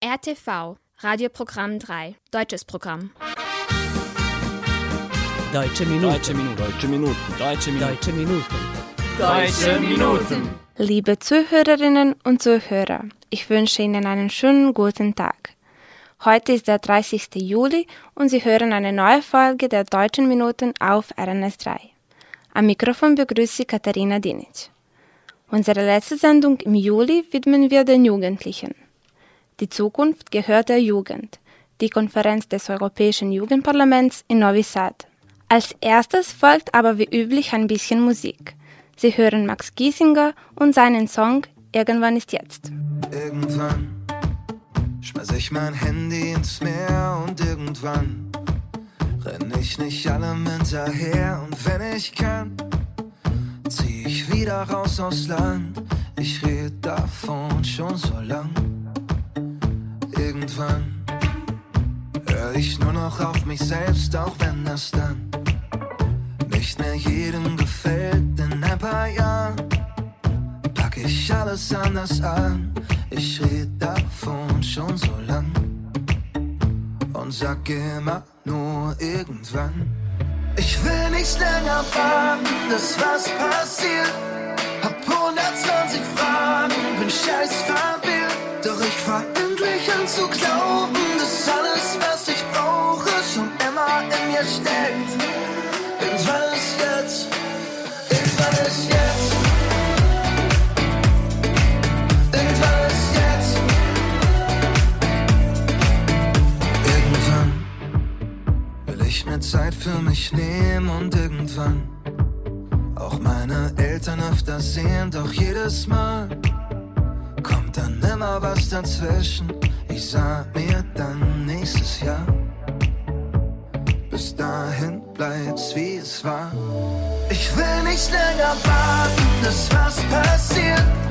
RTV, Radioprogramm 3, deutsches Programm. Deutsche Minuten. Deutsche Minuten. Deutsche Minuten. Deutsche Minuten. Deutsche Minuten. Deutsche Minuten. Liebe Zuhörerinnen und Zuhörer, ich wünsche Ihnen einen schönen guten Tag. Heute ist der 30. Juli und Sie hören eine neue Folge der Deutschen Minuten auf RNS3. Am Mikrofon begrüßt Sie Katharina Dinic. Unsere letzte Sendung im Juli widmen wir den Jugendlichen. Die Zukunft gehört der Jugend, die Konferenz des Europäischen Jugendparlaments in Novi Sad. Als erstes folgt aber wie üblich ein bisschen Musik. Sie hören Max Giesinger und seinen Song Irgendwann ist jetzt. Irgendwann schmeiß ich mein Handy ins Meer und irgendwann renn ich nicht allem hinterher und wenn ich kann, zieh ich wieder raus aufs Land. Ich red davon schon so lang. Irgendwann hör ich nur noch auf mich selbst, auch wenn das dann nicht mehr jedem gefällt. In ein paar Jahren pack ich alles anders an. Ich red davon schon so lang und sag immer nur irgendwann. Ich will nicht länger warten, dass was passiert. Hab 120 Fragen, bin scheiß verwirrt. Doch ich an zu glauben, dass alles, was ich brauche, schon immer in mir steckt. Irgendwann ist jetzt, irgendwann ist jetzt. Irgendwann ist jetzt. Irgendwann will ich mir Zeit für mich nehmen und irgendwann auch meine Eltern öfter sehen, doch jedes Mal kommt dann immer was dazwischen. Ich sag mir dann nächstes Jahr. Bis dahin bleibt's wie es war. Ich will nicht länger warten, dass was passiert.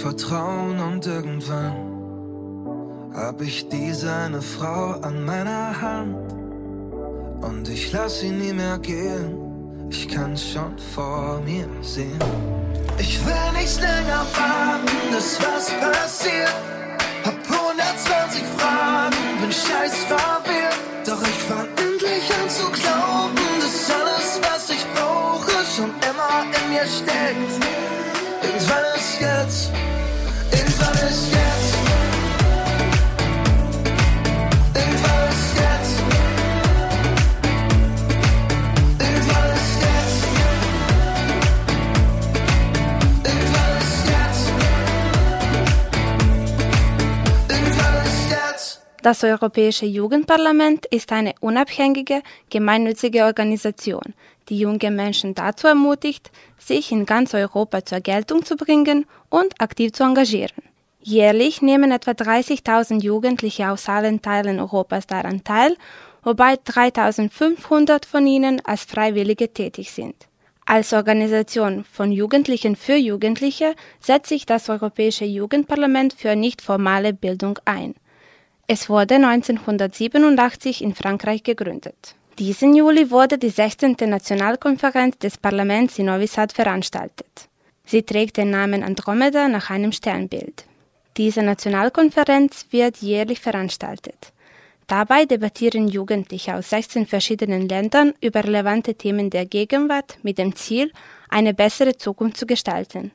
Vertrauen und irgendwann hab ich diese eine Frau an meiner Hand und ich lass sie nie mehr gehen. Ich kann's schon vor mir sehen. Ich will nicht länger warten, dass was passiert. Hab 120 Fragen, bin scheiß verwirrt. Doch ich fang endlich an zu glauben, dass alles, was ich brauche, schon immer in mir steckt. Das Europäische Jugendparlament ist eine unabhängige, gemeinnützige Organisation, die junge Menschen dazu ermutigt, sich in ganz Europa zur Geltung zu bringen und aktiv zu engagieren. Jährlich nehmen etwa 30.000 Jugendliche aus allen Teilen Europas daran teil, wobei 3.500 von ihnen als Freiwillige tätig sind. Als Organisation von Jugendlichen für Jugendliche setzt sich das Europäische Jugendparlament für nicht formale Bildung ein. Es wurde 1987 in Frankreich gegründet. Diesen Juli wurde die 16. Nationalkonferenz des Parlaments in Novi Sad veranstaltet. Sie trägt den Namen Andromeda nach einem Sternbild. Diese Nationalkonferenz wird jährlich veranstaltet. Dabei debattieren Jugendliche aus 16 verschiedenen Ländern über relevante Themen der Gegenwart mit dem Ziel, eine bessere Zukunft zu gestalten.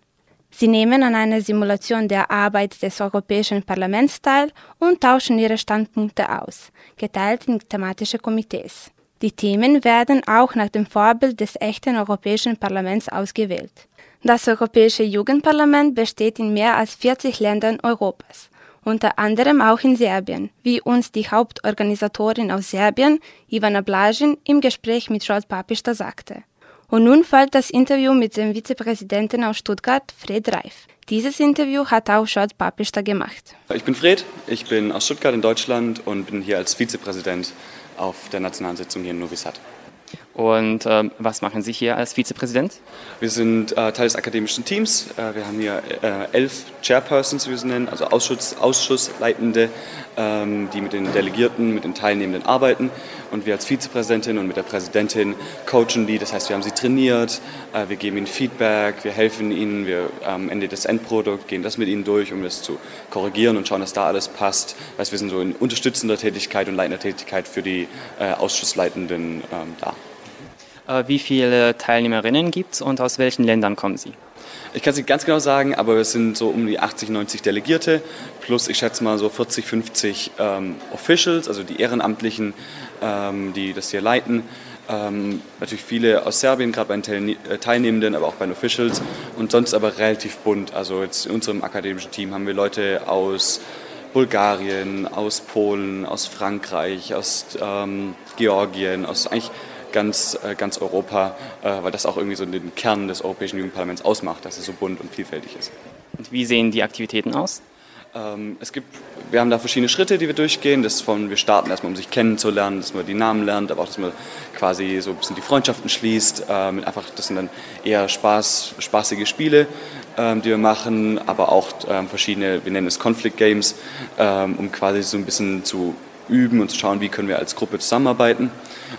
Sie nehmen an einer Simulation der Arbeit des Europäischen Parlaments teil und tauschen ihre Standpunkte aus, geteilt in thematische Komitees. Die Themen werden auch nach dem Vorbild des echten Europäischen Parlaments ausgewählt. Das Europäische Jugendparlament besteht in mehr als 40 Ländern Europas, unter anderem auch in Serbien, wie uns die Hauptorganisatorin aus Serbien, Ivana Blajin, im Gespräch mit Scholt Papista sagte. Und nun folgt das Interview mit dem Vizepräsidenten aus Stuttgart, Fred Reif. Dieses Interview hat auch Schott Papister gemacht. Ich bin Fred, ich bin aus Stuttgart in Deutschland und bin hier als Vizepräsident auf der nationalen Sitzung hier in Novi Sad. Und äh, was machen Sie hier als Vizepräsident? Wir sind äh, Teil des akademischen Teams. Äh, wir haben hier äh, elf Chairpersons, wie wir sie nennen, also Ausschuss, Ausschussleitende, ähm, die mit den Delegierten, mit den Teilnehmenden arbeiten. Und wir als Vizepräsidentin und mit der Präsidentin coachen die. Das heißt, wir haben sie trainiert, äh, wir geben ihnen Feedback, wir helfen ihnen, wir am Ende des Endprodukts gehen das mit ihnen durch, um das zu korrigieren und schauen, dass da alles passt. Weißt, wir sind so in unterstützender Tätigkeit und leitender Tätigkeit für die äh, Ausschussleitenden ähm, da. Äh, wie viele Teilnehmerinnen gibt es und aus welchen Ländern kommen sie? Ich kann es nicht ganz genau sagen, aber es sind so um die 80, 90 Delegierte, plus ich schätze mal so 40, 50 ähm, Officials, also die Ehrenamtlichen, ähm, die das hier leiten. Ähm, natürlich viele aus Serbien, gerade bei den äh, Teilnehmenden, aber auch bei den Officials und sonst aber relativ bunt. Also jetzt in unserem akademischen Team haben wir Leute aus Bulgarien, aus Polen, aus Frankreich, aus ähm, Georgien, aus eigentlich ganz, äh, ganz Europa, äh, weil das auch irgendwie so den Kern des Europäischen Jugendparlaments ausmacht, dass es so bunt und vielfältig ist. Und wie sehen die Aktivitäten aus? Ähm, es gibt, wir haben da verschiedene Schritte, die wir durchgehen. Das von, wir starten erstmal, um sich kennenzulernen, dass man die Namen lernt, aber auch, dass man quasi so ein bisschen die Freundschaften schließt. Ähm, einfach, das sind dann eher Spaß, spaßige Spiele, ähm, die wir machen, aber auch verschiedene, wir nennen es Conflict Games, um quasi so ein bisschen zu üben und zu schauen, wie können wir als Gruppe zusammenarbeiten.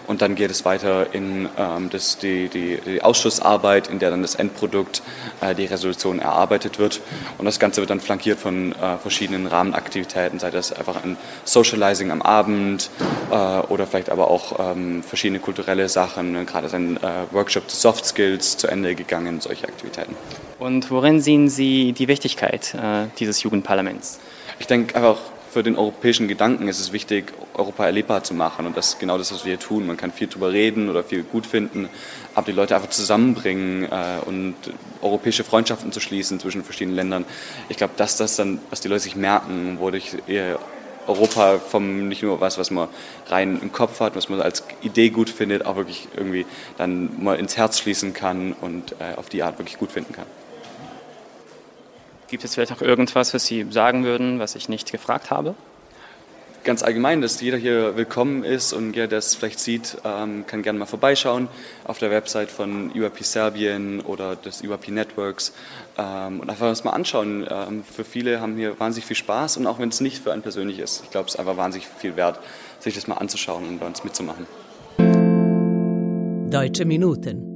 Und dann geht es weiter in ähm, das, die, die, die, Ausschussarbeit, in der dann das Endprodukt, äh, die Resolution erarbeitet wird. Und das Ganze wird dann flankiert von äh, verschiedenen Rahmenaktivitäten, sei das einfach ein Socializing am Abend äh, oder vielleicht aber auch ähm, verschiedene kulturelle Sachen. Gerade ist ein äh, Workshop zu Soft Skills zu Ende gegangen, solche Aktivitäten. Und worin sehen Sie die Wichtigkeit äh, dieses Jugendparlaments? Ich denke einfach, für den europäischen Gedanken ist es wichtig, Europa erlebbar zu machen. Und das ist genau das, was wir hier tun. Man kann viel drüber reden oder viel gut finden, aber die Leute einfach zusammenbringen äh, und europäische Freundschaften zu schließen zwischen verschiedenen Ländern. Ich glaube, dass das dann, was die Leute sich merken, wodurch Europa vom nicht nur was, was man rein im Kopf hat, was man als Idee gut findet, auch wirklich irgendwie dann mal ins Herz schließen kann und äh, auf die Art wirklich gut finden kann. Gibt es vielleicht noch irgendwas, was Sie sagen würden, was ich nicht gefragt habe? Ganz allgemein, dass jeder hier willkommen ist und jeder, der es vielleicht sieht, ähm, kann gerne mal vorbeischauen auf der Website von UAP Serbien oder des UAP Networks ähm, und einfach das mal anschauen. Ähm, für viele haben hier wahnsinnig viel Spaß und auch wenn es nicht für einen persönlich ist, ich glaube, es ist einfach wahnsinnig viel wert, sich das mal anzuschauen und bei uns mitzumachen. Deutsche Minuten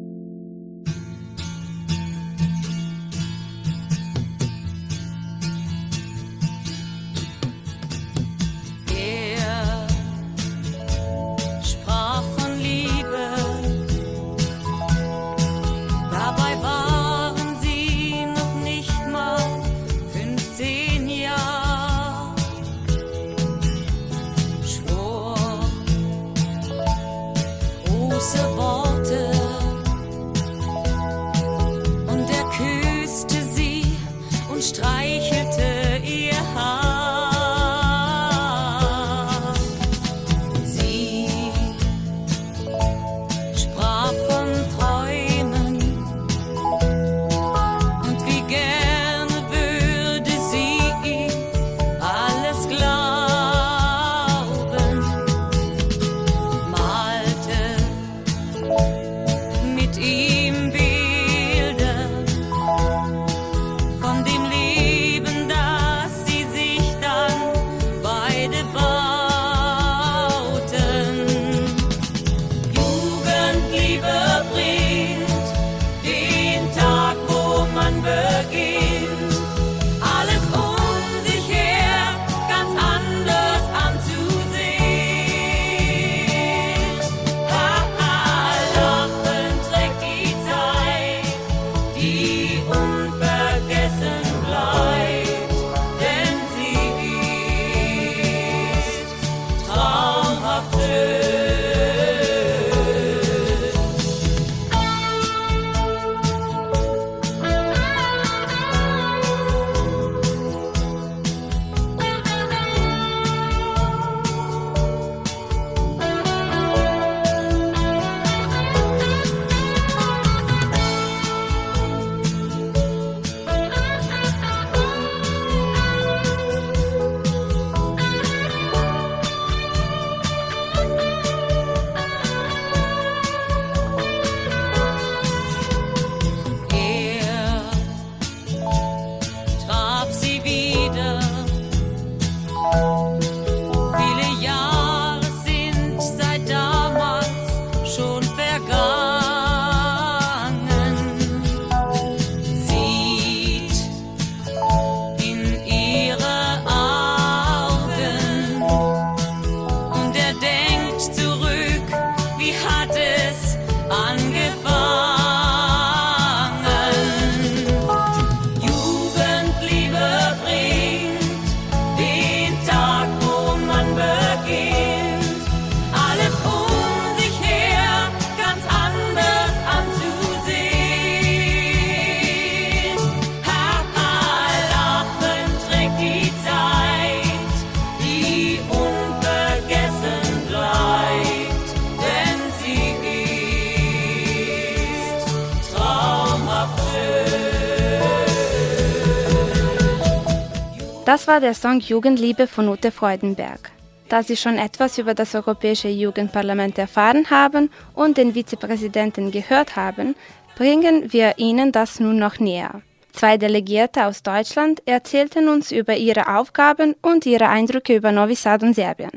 Das war der Song Jugendliebe von Ute Freudenberg. Da Sie schon etwas über das Europäische Jugendparlament erfahren haben und den Vizepräsidenten gehört haben, bringen wir Ihnen das nun noch näher. Zwei Delegierte aus Deutschland erzählten uns über ihre Aufgaben und ihre Eindrücke über Novi Sad und Serbien.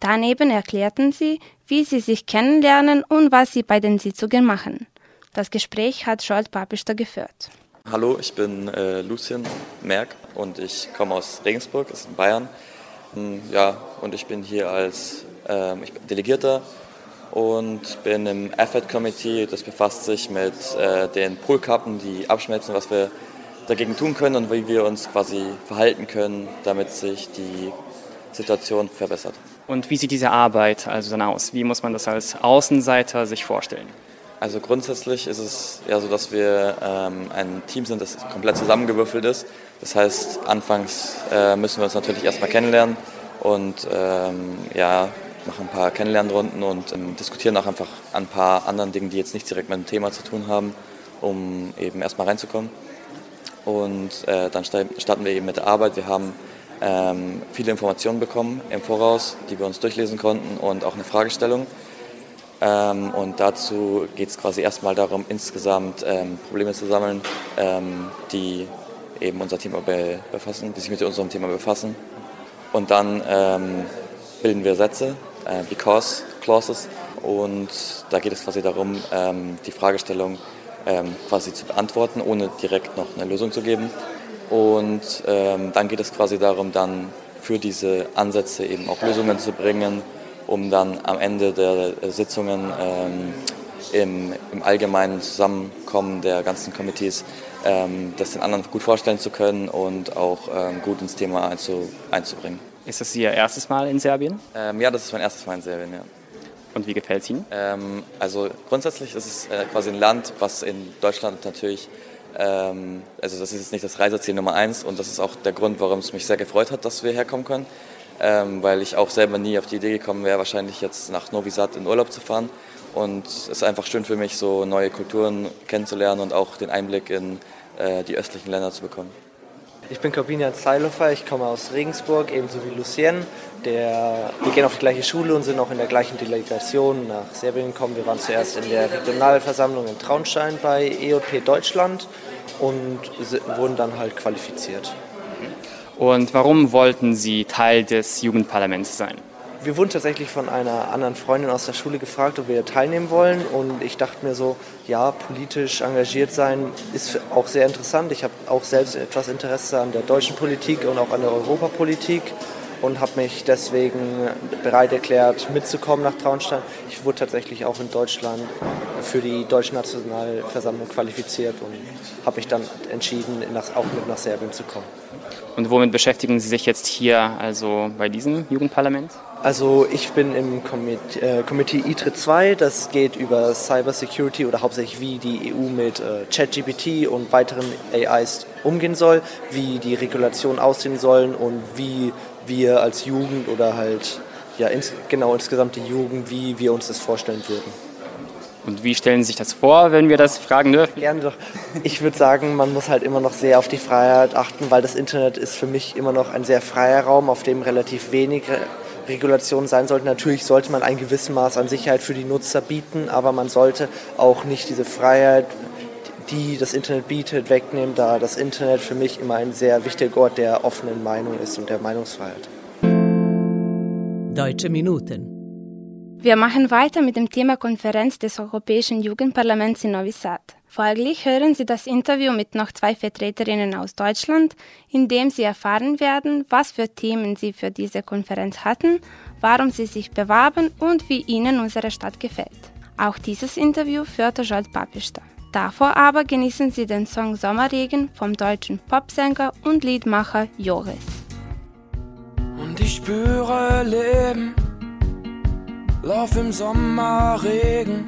Daneben erklärten sie, wie sie sich kennenlernen und was sie bei den Sitzungen machen. Das Gespräch hat Scholt Papister geführt. Hallo, ich bin äh, Lucien Merck und ich komme aus Regensburg, das ist in Bayern. Hm, ja, und ich bin hier als äh, ich bin Delegierter und bin im AFED Committee. Das befasst sich mit äh, den Polkappen, die abschmelzen, was wir dagegen tun können und wie wir uns quasi verhalten können, damit sich die Situation verbessert. Und wie sieht diese Arbeit also dann aus? Wie muss man das als Außenseiter sich vorstellen? Also grundsätzlich ist es ja so, dass wir ähm, ein Team sind, das komplett zusammengewürfelt ist. Das heißt, anfangs äh, müssen wir uns natürlich erstmal kennenlernen und ähm, ja, machen ein paar Kennenlernrunden und ähm, diskutieren auch einfach ein paar anderen Dingen, die jetzt nicht direkt mit dem Thema zu tun haben, um eben erstmal reinzukommen. Und äh, dann starten wir eben mit der Arbeit. Wir haben ähm, viele Informationen bekommen im Voraus, die wir uns durchlesen konnten und auch eine Fragestellung. Ähm, und dazu geht es quasi erstmal darum, insgesamt ähm, Probleme zu sammeln, ähm, die eben unser Thema be befassen, die sich mit unserem Thema befassen. Und dann ähm, bilden wir Sätze, äh, Because Clauses. Und da geht es quasi darum, ähm, die Fragestellung quasi zu beantworten, ohne direkt noch eine Lösung zu geben. Und ähm, dann geht es quasi darum, dann für diese Ansätze eben auch Lösungen zu bringen, um dann am Ende der Sitzungen ähm, im, im, allgemeinen Zusammenkommen der ganzen Committees ähm, das den anderen gut vorstellen zu können und auch ähm, gut ins Thema einzu, einzubringen. Ist das Ihr erstes Mal in Serbien? Ähm, ja, das ist mein erstes Mal in Serbien, ja. Und wie gefällt es Ihnen? Ähm, also grundsätzlich ist es äh, quasi ein Land, was in Deutschland natürlich ähm, also das ist jetzt nicht das Reiseziel Nummer eins und das ist auch der Grund, warum es mich sehr gefreut hat, dass wir herkommen können, ähm, weil ich auch selber nie auf die Idee gekommen wäre, wahrscheinlich jetzt nach Novi Sad in Urlaub zu fahren. Und es ist einfach schön für mich, so neue Kulturen kennenzulernen und auch den Einblick in äh, die östlichen Länder zu bekommen. Ich bin Corbinian Zeilofer, ich komme aus Regensburg, ebenso wie Lucien. Der, wir gehen auf die gleiche Schule und sind auch in der gleichen Delegation nach Serbien gekommen. Wir waren zuerst in der Regionalversammlung in Traunstein bei EOP Deutschland und wurden dann halt qualifiziert. Und warum wollten Sie Teil des Jugendparlaments sein? wir wurden tatsächlich von einer anderen Freundin aus der Schule gefragt, ob wir teilnehmen wollen. Und ich dachte mir so, ja, politisch engagiert sein ist auch sehr interessant. Ich habe auch selbst etwas Interesse an der deutschen Politik und auch an der Europapolitik und habe mich deswegen bereit erklärt, mitzukommen nach Traunstein. Ich wurde tatsächlich auch in Deutschland für die Deutsche Nationalversammlung qualifiziert und habe mich dann entschieden, auch mit nach Serbien zu kommen. Und womit beschäftigen Sie sich jetzt hier, also bei diesem Jugendparlament? Also ich bin im Komitee, äh, Komitee ITRE 2, das geht über Cyber Security oder hauptsächlich wie die EU mit äh, ChatGPT und weiteren AIs umgehen soll, wie die Regulationen aussehen sollen und wie wir als Jugend oder halt ja ins, genau insgesamt die Jugend, wie wir uns das vorstellen würden. Und wie stellen Sie sich das vor, wenn wir das fragen dürfen? Gerne doch. Ich würde sagen, man muss halt immer noch sehr auf die Freiheit achten, weil das Internet ist für mich immer noch ein sehr freier Raum, auf dem relativ wenig Regulationen sein sollten. Natürlich sollte man ein gewisses Maß an Sicherheit für die Nutzer bieten, aber man sollte auch nicht diese Freiheit, die das Internet bietet, wegnehmen, da das Internet für mich immer ein sehr wichtiger Ort der offenen Meinung ist und der Meinungsfreiheit. Deutsche Minuten. Wir machen weiter mit dem Thema Konferenz des Europäischen Jugendparlaments in Novi Sad. Folglich hören Sie das Interview mit noch zwei Vertreterinnen aus Deutschland, in dem Sie erfahren werden, was für Themen Sie für diese Konferenz hatten, warum Sie sich bewarben und wie Ihnen unsere Stadt gefällt. Auch dieses Interview führte Jolt Papista. Davor aber genießen Sie den Song Sommerregen vom deutschen Popsänger und Liedmacher Joris. Und ich spüre Leben lauf im Sommerregen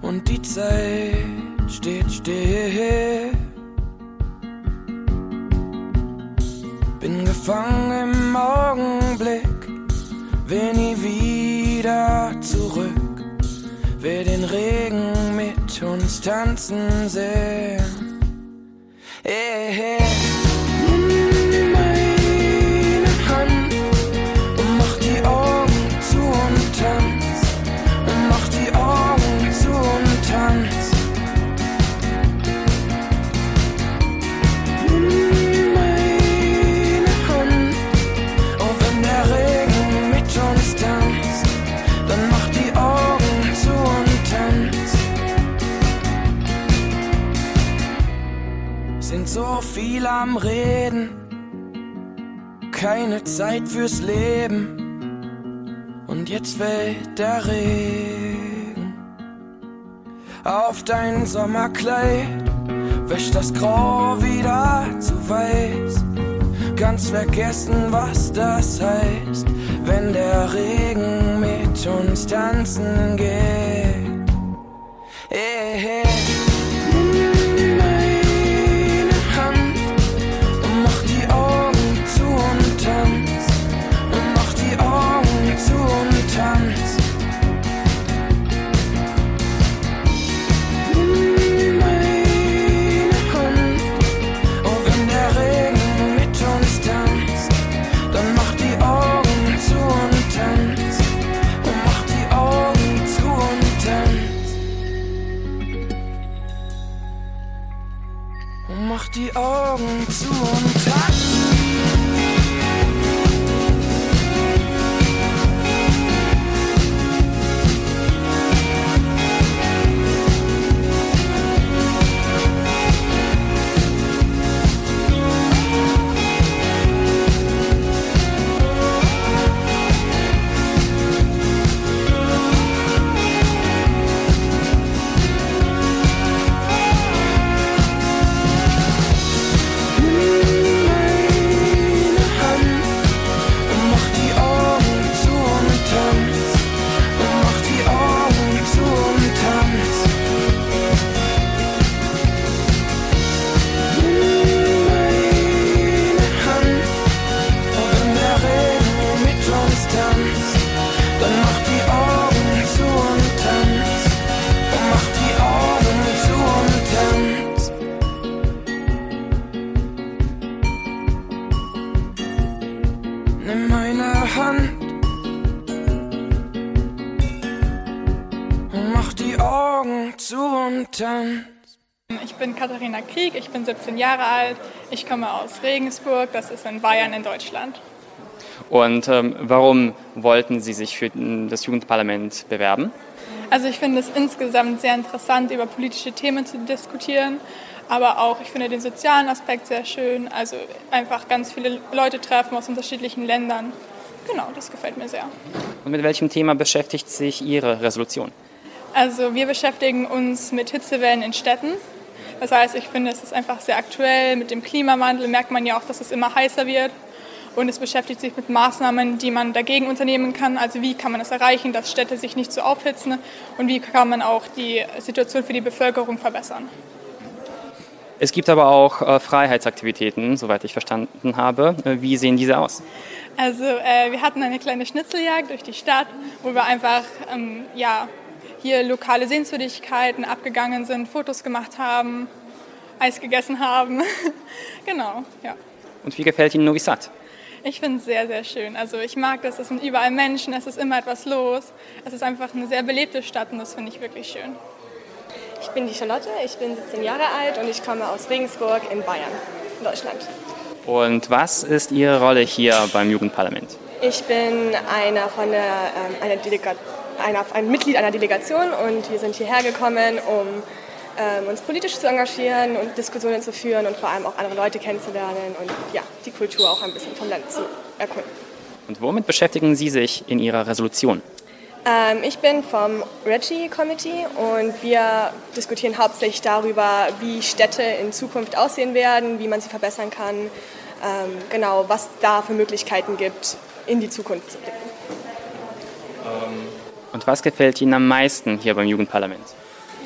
und die Zeit steht still. Bin gefangen im Augenblick, will nie wieder zurück. Will den Regen uns tanzen sehen. Hey, hey. Am Reden, keine Zeit fürs Leben. Und jetzt fällt der Regen auf dein Sommerkleid, wäscht das Grau wieder zu weiß. Ganz vergessen, was das heißt, wenn der Regen mit uns tanzen geht. Hey, hey. Die Augen zu und Ich bin Katharina Krieg, ich bin 17 Jahre alt, ich komme aus Regensburg, das ist in Bayern in Deutschland. Und ähm, warum wollten Sie sich für das Jugendparlament bewerben? Also ich finde es insgesamt sehr interessant, über politische Themen zu diskutieren, aber auch ich finde den sozialen Aspekt sehr schön, also einfach ganz viele Leute treffen aus unterschiedlichen Ländern. Genau, das gefällt mir sehr. Und mit welchem Thema beschäftigt sich Ihre Resolution? Also wir beschäftigen uns mit Hitzewellen in Städten. Das heißt, ich finde, es ist einfach sehr aktuell. Mit dem Klimawandel merkt man ja auch, dass es immer heißer wird. Und es beschäftigt sich mit Maßnahmen, die man dagegen unternehmen kann. Also wie kann man es erreichen, dass Städte sich nicht so aufhitzen und wie kann man auch die Situation für die Bevölkerung verbessern. Es gibt aber auch äh, Freiheitsaktivitäten, soweit ich verstanden habe. Äh, wie sehen diese aus? Also äh, wir hatten eine kleine Schnitzeljagd durch die Stadt, wo wir einfach ähm, ja, hier lokale Sehenswürdigkeiten abgegangen sind, Fotos gemacht haben, Eis gegessen haben. genau, ja. Und wie gefällt Ihnen Novi Sad? Ich finde es sehr, sehr schön. Also ich mag das, es sind überall Menschen, es ist immer etwas los. Es ist einfach eine sehr belebte Stadt und das finde ich wirklich schön. Ich bin die Charlotte, ich bin 17 Jahre alt und ich komme aus Regensburg in Bayern, in Deutschland. Und was ist Ihre Rolle hier beim Jugendparlament? Ich bin einer von der, ähm, einer einer, ein Mitglied einer Delegation und wir sind hierher gekommen, um ähm, uns politisch zu engagieren und Diskussionen zu führen und vor allem auch andere Leute kennenzulernen und ja, die Kultur auch ein bisschen vom Land zu erkunden. Und womit beschäftigen Sie sich in Ihrer Resolution? Ähm, ich bin vom Reggie Committee und wir diskutieren hauptsächlich darüber, wie Städte in Zukunft aussehen werden, wie man sie verbessern kann, ähm, genau, was da für Möglichkeiten gibt, in die Zukunft zu blicken. Ähm und was gefällt Ihnen am meisten hier beim Jugendparlament?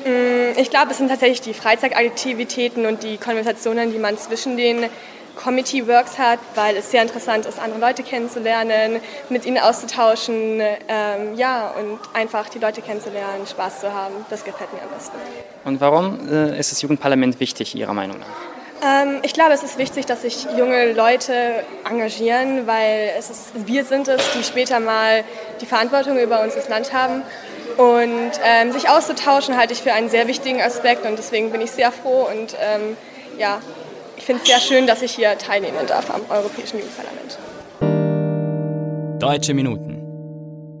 Mm, ich glaube, es sind tatsächlich die Freizeitaktivitäten und die Konversationen, die man zwischen den Committee Works hat, weil es sehr interessant ist, andere Leute kennenzulernen, mit ihnen auszutauschen, ähm, ja, und einfach die Leute kennenzulernen, Spaß zu haben. Das gefällt mir am besten. Und warum äh, ist das Jugendparlament wichtig, Ihrer Meinung nach? Ähm, ich glaube, es ist wichtig, dass sich junge Leute engagieren, weil es ist, wir sind es, die später mal die Verantwortung über unser Land haben. Und ähm, sich auszutauschen halte ich für einen sehr wichtigen Aspekt und deswegen bin ich sehr froh und ähm, ja, ich finde es sehr schön, dass ich hier teilnehmen darf am Europäischen Jugendparlament. Deutsche Minuten.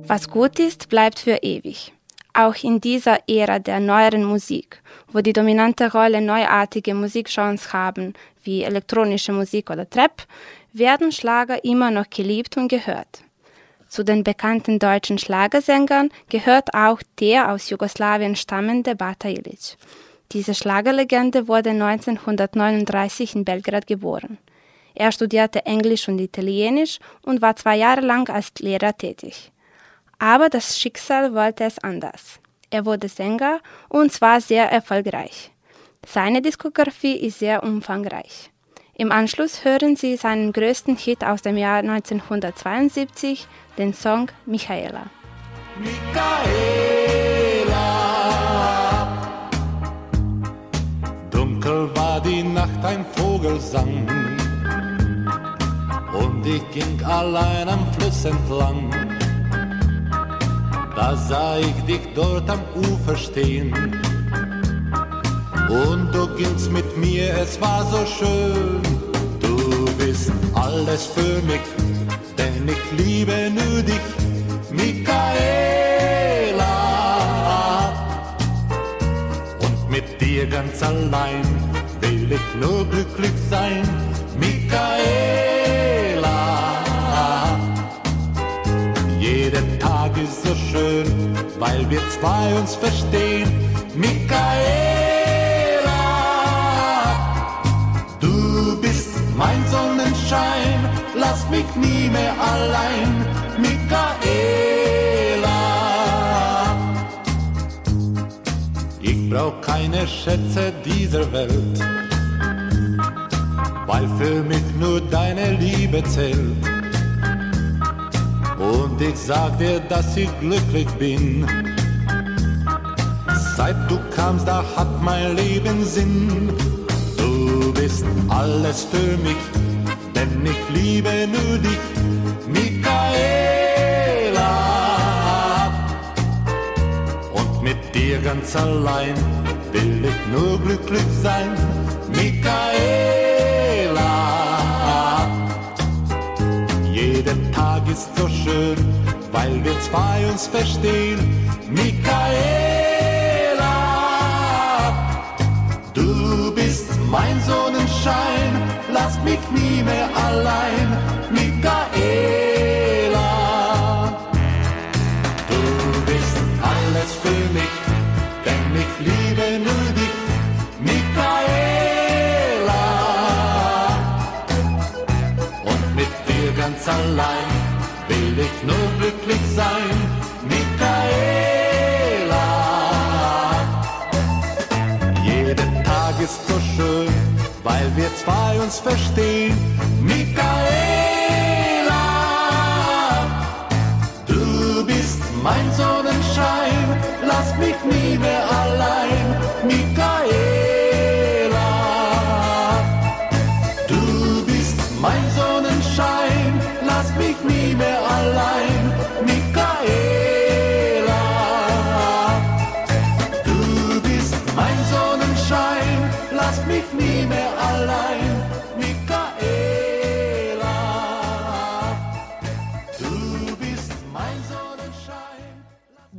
Was gut ist, bleibt für ewig. Auch in dieser Ära der neueren Musik, wo die dominante Rolle neuartige Musikgenres haben, wie elektronische Musik oder Trap, werden Schlager immer noch geliebt und gehört. Zu den bekannten deutschen Schlagersängern gehört auch der aus Jugoslawien stammende Bata Ilic. Diese Schlagerlegende wurde 1939 in Belgrad geboren. Er studierte Englisch und Italienisch und war zwei Jahre lang als Lehrer tätig. Aber das Schicksal wollte es anders. Er wurde Sänger und zwar sehr erfolgreich. Seine Diskografie ist sehr umfangreich. Im Anschluss hören Sie seinen größten Hit aus dem Jahr 1972, den Song Michaela. Michaela. War die Nacht, ein Vogel sang. Und ich ging allein am Fluss entlang. Da sah ich dich dort am Ufer stehen. Und du gingst mit mir, es war so schön. Du bist alles für mich, denn ich liebe nur dich, Michaela. Und mit dir ganz allein will ich nur glücklich sein, Michaela. Jeder Tag ist so schön, weil wir zwei uns verstehen, Michaela. Du bist mein Sonnenschein, lass mich nie mehr allein, Michaela. Ich brauch keine Schätze dieser Welt, weil für mich nur deine Liebe zählt. Und ich sag dir, dass ich glücklich bin. Seit du kamst, da hat mein Leben Sinn. Du bist alles für mich, denn ich liebe nur dich, Michaela. Und mit dir ganz allein will ich nur glücklich sein, Michaela. Jeder Tag ist so schön, weil wir zwei uns verstehen, Michaela. Du bist mein Sonnenschein, lass mich nie mehr allein, Michaela. Du bist alles für mich, allein will ich nur glücklich sein, Michaela. Jeder Tag ist so schön, weil wir zwei uns verstehen,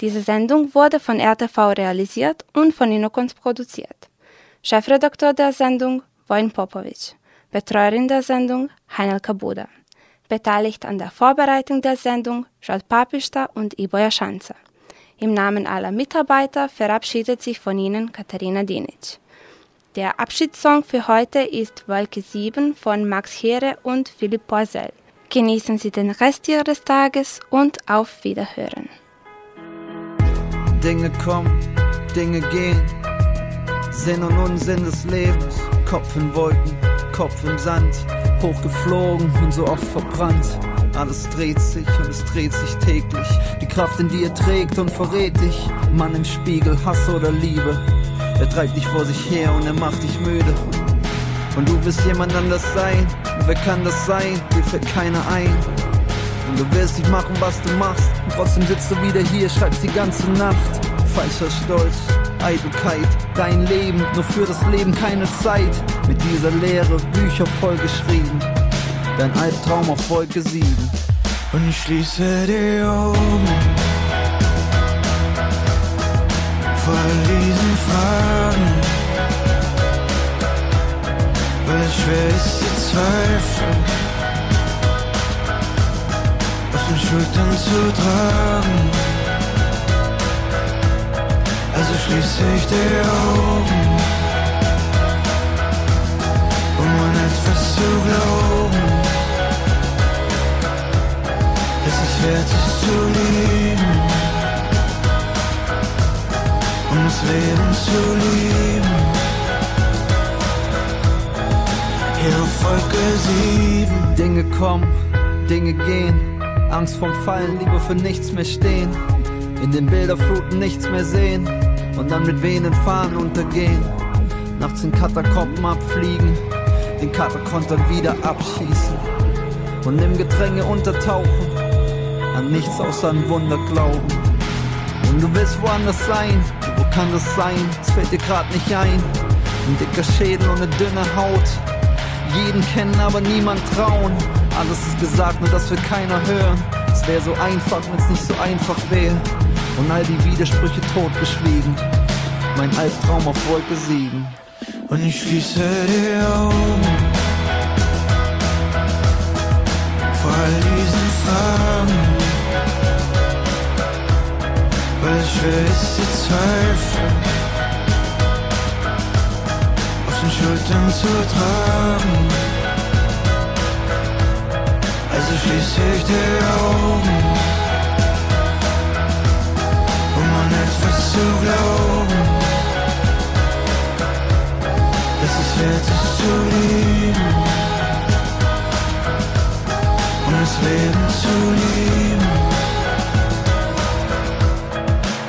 Diese Sendung wurde von RTV realisiert und von Inokons produziert. Chefredakteur der Sendung Wojn Popovic. Betreuerin der Sendung Heinelka Buda. Beteiligt an der Vorbereitung der Sendung Jad Papista und Ivo Jaschanza. Im Namen aller Mitarbeiter verabschiedet sich von Ihnen Katharina Dinic. Der Abschiedssong für heute ist Wolke 7 von Max Heere und Philipp Poisel. Genießen Sie den Rest Ihres Tages und auf Wiederhören. Dinge kommen, Dinge gehen. Sinn und Unsinn des Lebens. Kopf in Wolken, Kopf im Sand. Hochgeflogen und so oft verbrannt. Alles dreht sich und es dreht sich täglich. Die Kraft in dir trägt und verrät dich. Mann im Spiegel, Hass oder Liebe. Er treibt dich vor sich her und er macht dich müde. Und du willst jemand anders sein. Und wer kann das sein? Dir fällt keiner ein. Du willst nicht machen, was du machst. Und trotzdem sitzt du wieder hier, schreibst die ganze Nacht. Falscher Stolz, Eitelkeit, dein Leben, nur für das Leben keine Zeit. Mit dieser Lehre Bücher vollgeschrieben, dein Albtraum auf Folge 7. Und ich schließe die Augen vor diesen Fragen, weil es schwer ist zu zweifeln, den Schultern zu tragen. Also schließe ich die Augen, um an etwas zu glauben, es wert ist zu lieben, um das Leben zu lieben. Hier auf Folge 7 Dinge kommen, Dinge gehen, Angst vom Fallen, lieber für nichts mehr stehen in den Bilderfluten nichts mehr sehen und dann mit wehenden Fahnen untergehen. Nachts in Katakomben abfliegen, den Katakontern wieder abschießen und im Gedränge untertauchen, an nichts außer ein Wunder glauben. Und du willst woanders sein, wo kann das sein? Es fällt dir grad nicht ein. Ein dicker Schädel und eine dünne Haut. Jeden kennen, aber niemand trauen. Alles ist gesagt, nur das will keiner hören. Es wäre so einfach, wenn es nicht so einfach wäre und all die Widersprüche totgeschwiegen. Mein Albtraum auf Wolke 7. Und ich schließe die Augen vor all diesen Fragen, weil schwer ist, die Zweifel auf den Schultern zu tragen. Also schließe ich die Augen etwas zu glauben, dass es wert ist zu lieben und das Leben zu lieben.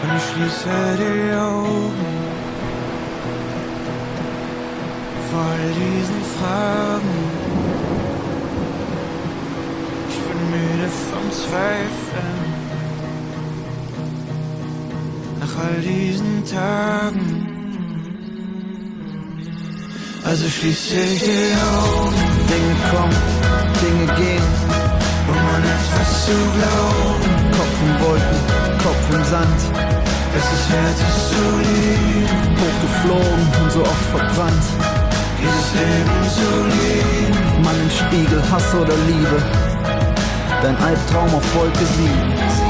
Und ich schließe die Augen vor all diesen Fragen. Müde vom Zweifeln. all diesen Tagen. Also schließe ich die Augen. Dinge kommen, Dinge gehen. Um an etwas zu glauben. Kopf im Wolken, Kopf im Sand. Es ist wert, es zu lieben. Hochgeflogen und so oft verbrannt. Dieses Leben zu lieben. Mann im Spiegel, Hass oder Liebe. Dein Albtraum auf Wolke 7.